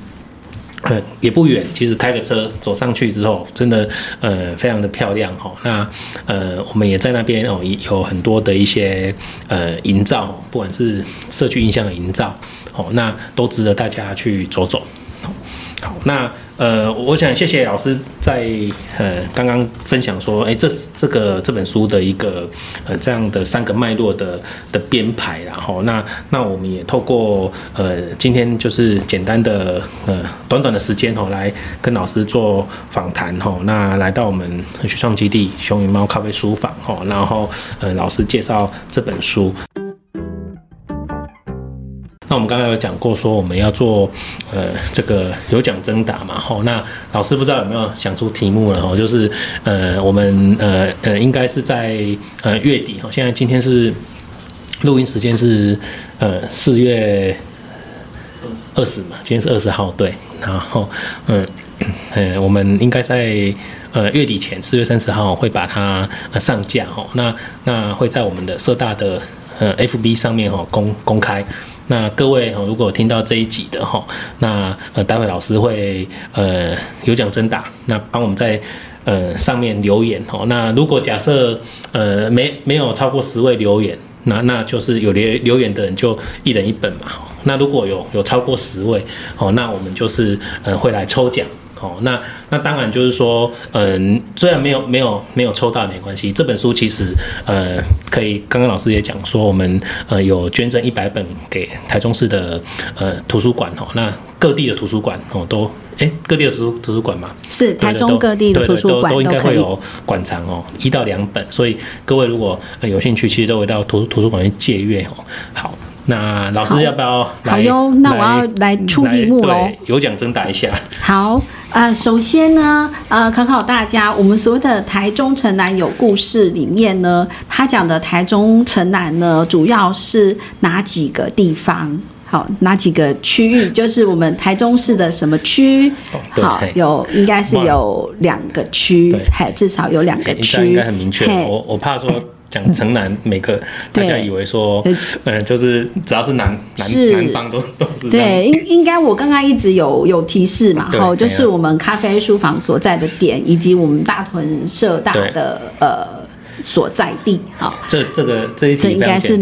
Speaker 1: 嗯，也不远，其实开个车走上去之后，真的呃非常的漂亮哈。那呃我们也在那边哦，有很多的一些呃营造，不管是社区印象的营造，哦，那都值得大家去走走。好，那呃，我想谢谢老师在呃刚刚分享说，哎，这这个这本书的一个呃这样的三个脉络的的编排，然后那那我们也透过呃今天就是简单的呃短短的时间哦，来跟老师做访谈哈，那来到我们学创基地熊与猫咖啡书房哈，然后呃老师介绍这本书。那我们刚刚有讲过，说我们要做呃这个有奖征答嘛，吼，那老师不知道有没有想出题目了，吼，就是呃我们呃呃应该是在呃月底，吼，现在今天是录音时间是呃四月二十嘛，今天是二十号，对，然后嗯呃我们应该在呃月底前四月三十号会把它上架，吼，那那会在我们的社大的呃 FB 上面吼公公开。那各位哈如果听到这一集的哈，那呃，待会老师会呃有奖征答，那帮我们在呃上面留言哦。那如果假设呃没没有超过十位留言，那那就是有留留言的人就一人一本嘛。那如果有有超过十位哦，那我们就是呃会来抽奖。哦，那那当然就是说，嗯，虽然没有没有没有抽到没关系，这本书其实呃可以，刚刚老师也讲说，我们呃有捐赠一百本给台中市的呃图书馆哦，那各地的图书馆哦都，哎，各地的图图书馆嘛，
Speaker 2: 是台中各地的图书馆
Speaker 1: 都应该会有馆藏哦，一到两本，所以各位如果有兴趣，其实都会到图图书馆去借阅哦。好。那老师要不要来？好哟，
Speaker 2: 那我要来出题目喽。
Speaker 1: 有奖征答一下。
Speaker 2: 好，呃，首先呢，呃，考考大家，我们所谓的台中城南有故事里面呢，他讲的台中城南呢，主要是哪几个地方？好，哪几个区域？就是我们台中市的什么区？好，有应该是有两个区，还至少有两个区，
Speaker 1: 应该很明确。我我怕说。讲城南，每个大家以为说，呃，就是只要是南南南方都都是
Speaker 2: 对，应应该我刚刚一直有有提示嘛，好，就是我们咖啡书房所在的点，以及我们大屯社大的呃所在地。好，
Speaker 1: 这这个这一题
Speaker 2: 这应该是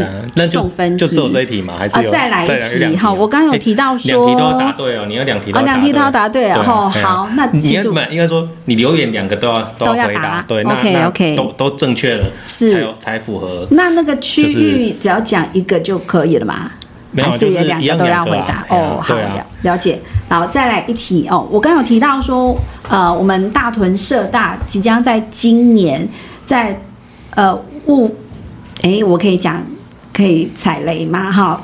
Speaker 2: 送分
Speaker 1: 就，就只有这一题吗？还是
Speaker 2: 啊？再来一题。好，我刚刚有提到说，
Speaker 1: 两题都要答对哦，你要两题都要答对。
Speaker 2: 两题都要答对哦。好，那
Speaker 1: 你要应该说你留言两个都要都要回答，对
Speaker 2: ，OK OK，
Speaker 1: 都都正确了，
Speaker 2: 是
Speaker 1: 才符合。
Speaker 2: 那那个区域只要讲一个就可以了吗？还是也两个都要回答？哦，好，了了解。好，再来一题哦。我刚有提到说，呃，我们大屯社大即将在今年在呃物，哎，我可以讲可以踩雷吗？哈，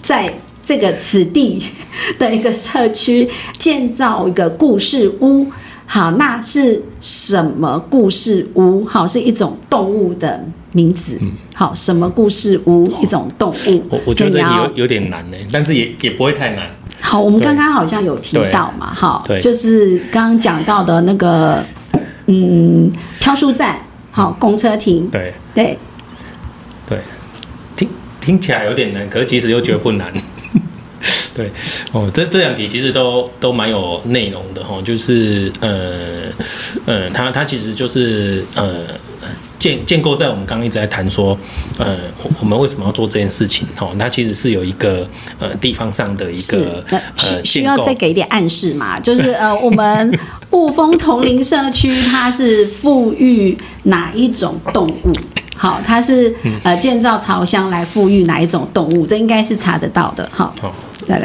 Speaker 2: 在这个此地 [laughs] 的一个社区建造一个故事屋。好，那是什么故事屋？好，是一种动物的名字。好，什么故事屋？一种动物。
Speaker 1: 我我觉得这有有点难呢，但是也也不会太难。
Speaker 2: 好，我们刚刚好像有提到嘛，哈，就是刚刚讲到的那个，嗯，漂书站，好，公车停，
Speaker 1: 对
Speaker 2: 对
Speaker 1: 对，听听起来有点难，可是其实又觉得不难，[laughs] 对哦，这这两题其实都都蛮有内容的哈，就是呃呃，它它其实就是呃。建建构在我们刚刚一直在谈说，呃，我们为什么要做这件事情？哦，它其实是有一个呃地方上的一个呃
Speaker 2: 需要再给一点暗示嘛？就是呃，我们 [laughs] [laughs] 雾峰桐林社区它是富裕哪一种动物？好，它是呃建造巢箱来富裕哪一种动物？这应该是查得到的。好。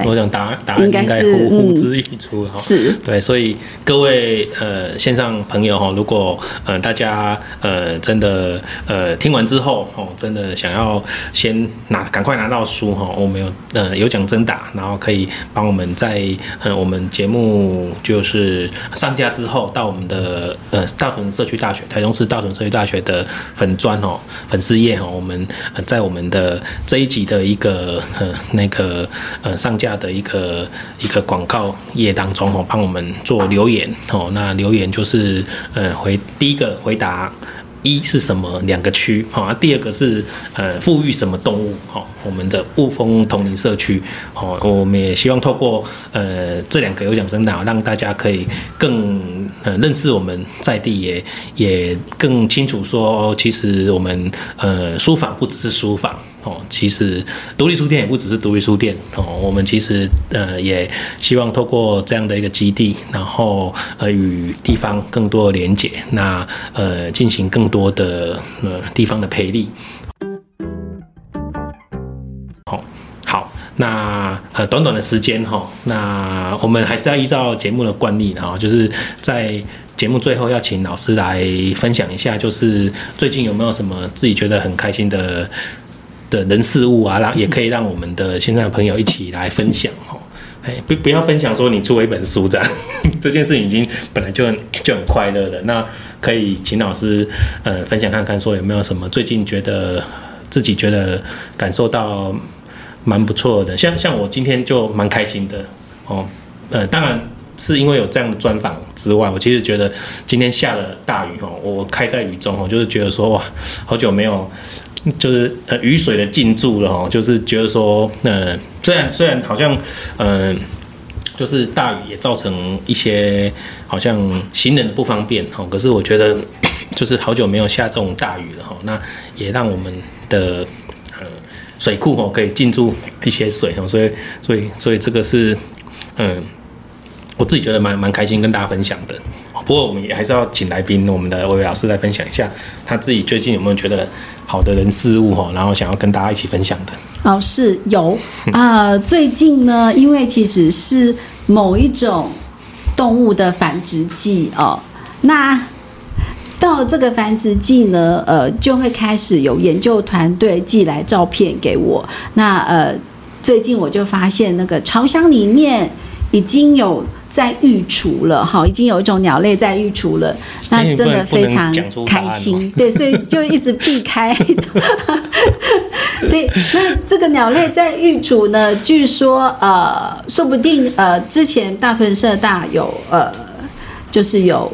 Speaker 1: 我想答答案应该呼呼之欲出哈，
Speaker 2: 是。
Speaker 1: 对，所以各位呃线上朋友哈，如果呃大家呃真的呃听完之后哦，真的想要先拿赶快拿到书哈，我们有呃有奖征答，然后可以帮我们在呃我们节目就是上架之后，到我们的呃大屯社区大学台中市大屯社区大学的粉砖哦粉丝页哦，我们在我们的这一集的一个呃那个呃上。架的一个一个广告页当中哦，帮我们做留言哦。那留言就是呃回第一个回答一是什么两个区好，第二个是呃富裕什么动物好，我们的雾峰同林社区哦，我们也希望透过呃这两个有奖征答，让大家可以更呃认识我们在地，也也更清楚说，其实我们呃书房不只是书房。哦，其实独立书店也不只是独立书店哦，我们其实呃也希望透过这样的一个基地，然后呃与地方更多的连接，那呃进行更多的呃地方的培力。好，好，那呃短短的时间哈，那我们还是要依照节目的惯例，然后就是在节目最后要请老师来分享一下，就是最近有没有什么自己觉得很开心的。的人事物啊，让也可以让我们的线上的朋友一起来分享哦。哎，不不要分享说你出了一本书这样，[laughs] 这件事已经本来就就很快乐的。那可以请老师呃分享看看，说有没有什么最近觉得自己觉得感受到蛮不错的。像像我今天就蛮开心的哦。呃，当然是因为有这样的专访之外，我其实觉得今天下了大雨哦，我开在雨中哦，就是觉得说哇，好久没有。就是呃雨水的进驻了哦，就是觉得说，呃虽然虽然好像，嗯、呃，就是大雨也造成一些好像行人的不方便哦，可是我觉得 [coughs] 就是好久没有下这种大雨了哈，那也让我们的呃水库哦可以进驻一些水哦，所以所以所以这个是嗯、我自己觉得蛮蛮开心跟大家分享的。不过我们也还是要请来宾，我们的玮玮老师来分享一下他自己最近有没有觉得。好的人事物哈，然后想要跟大家一起分享的
Speaker 2: 哦，是有啊、呃。最近呢，因为其实是某一种动物的繁殖季哦，那到这个繁殖季呢，呃，就会开始有研究团队寄来照片给我。那呃，最近我就发现那个巢箱里面已经有。在育雏了，哈，已经有一种鸟类在育雏了，那真的非常开心，[laughs] 对，所以就一直避开。[laughs] 对，那这个鸟类在育雏呢，据说呃，说不定呃，之前大屯社大有呃，就是有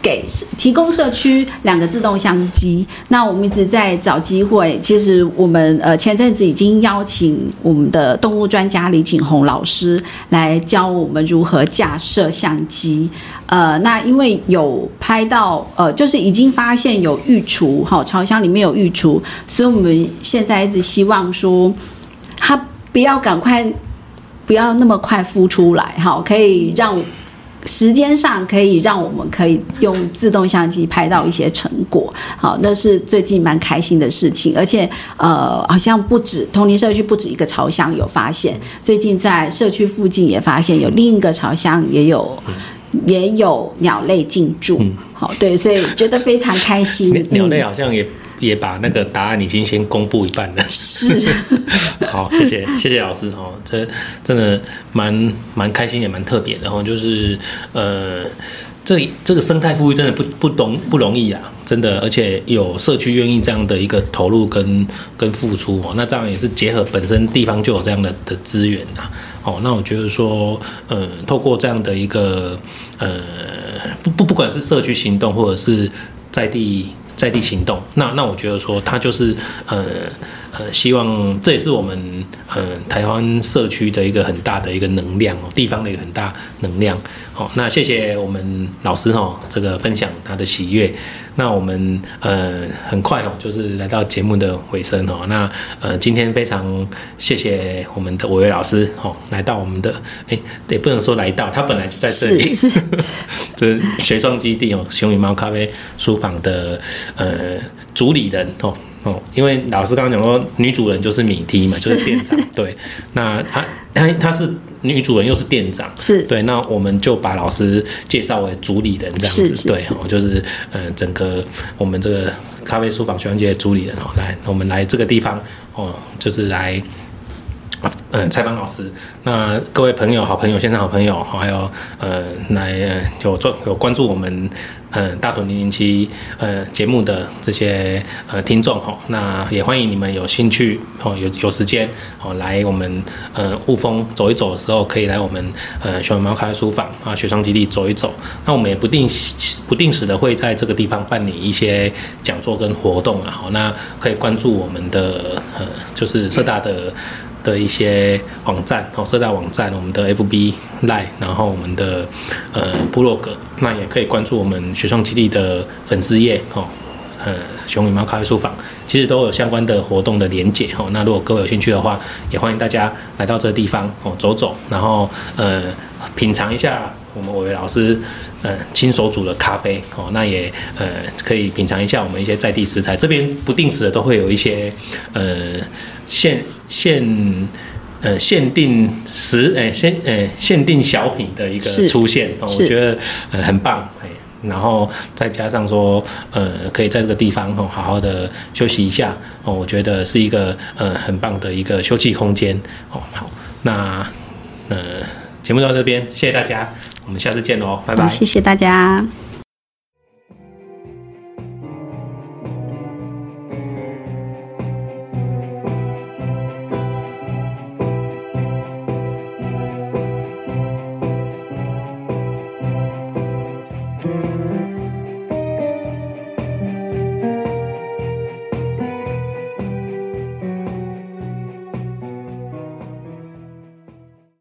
Speaker 2: 给提供社区两个自动相机。那我们一直在找机会，其实我们呃前阵子已经邀请我们的动物专家李景红老师来教我们如何架设相机。呃，那因为有拍到呃，就是已经发现有育雏哈，巢箱里面有育雏，所以我们现在一直希望说，它不要赶快，不要那么快孵出来哈，可以让。时间上可以让我们可以用自动相机拍到一些成果，好，那是最近蛮开心的事情。而且呃，好像不止同林社区不止一个巢箱有发现，最近在社区附近也发现有另一个巢箱也有也有鸟类进驻，好，对，所以觉得非常开心。
Speaker 1: 鸟类好像也。也把那个答案已经先公布一半了。
Speaker 2: 是，[laughs]
Speaker 1: 好，谢谢谢谢老师哦，这真的蛮蛮开心也蛮特别的。然后就是呃，这这个生态富裕真的不不容不容易啊，真的，而且有社区愿意这样的一个投入跟跟付出哦，那这样也是结合本身地方就有这样的的资源啊。哦，那我觉得说，呃，透过这样的一个呃，不不不管是社区行动或者是在地。在地行动，那那我觉得说，他就是呃呃，希望这也是我们呃台湾社区的一个很大的一个能量哦，地方的一个很大能量。好，那谢谢我们老师哦，这个分享他的喜悦。那我们呃很快哦，就是来到节目的尾声哦。那呃今天非常谢谢我们的伟伟老师哦，来到我们的哎，也不能说来到，他本来就在这里，[laughs] 是，是 [laughs] 这学创基地哦，熊与猫咖啡书房的呃主理人哦哦，因为老师刚刚讲说女主人就是米梯嘛，就是店长，[laughs] 对，那她她她是。女主人又是店长，
Speaker 2: 是
Speaker 1: 对，那我们就把老师介绍为主理人这样子，对，哦，就是呃，整个我们这个咖啡书房学院界的主理人哦，来，我们来这个地方哦，就是来。嗯，蔡邦老师，那各位朋友、好朋友、线上好朋友，还有呃，来有做有关注我们嗯大屯零零七呃节目的这些呃听众哈，那也欢迎你们有兴趣哦，有有时间哦来我们呃雾峰走一走的时候，可以来我们呃熊猫咖啡书房啊学创基地走一走。那我们也不定不定时的会在这个地方办理一些讲座跟活动，然后那可以关注我们的呃就是浙大的。的一些网站哦，社交网站，我们的 FB Live，然后我们的呃部落格，那也可以关注我们学创基地的粉丝页哦，呃熊与猫咖啡书房，其实都有相关的活动的连结哦。那如果各位有兴趣的话，也欢迎大家来到这个地方哦走走，然后呃品尝一下我们伟伟老师呃亲手煮的咖啡哦，那也呃可以品尝一下我们一些在地食材，这边不定时的都会有一些呃现。限呃限定时诶限诶限定小品的一个出现哦，我觉得呃很棒哎，然后再加上说呃可以在这个地方哦好好的休息一下哦，我觉得是一个呃很棒的一个休憩空间哦。好，那呃节目到这边，谢谢大家，我们下次见喽，拜拜，
Speaker 2: 谢谢大家。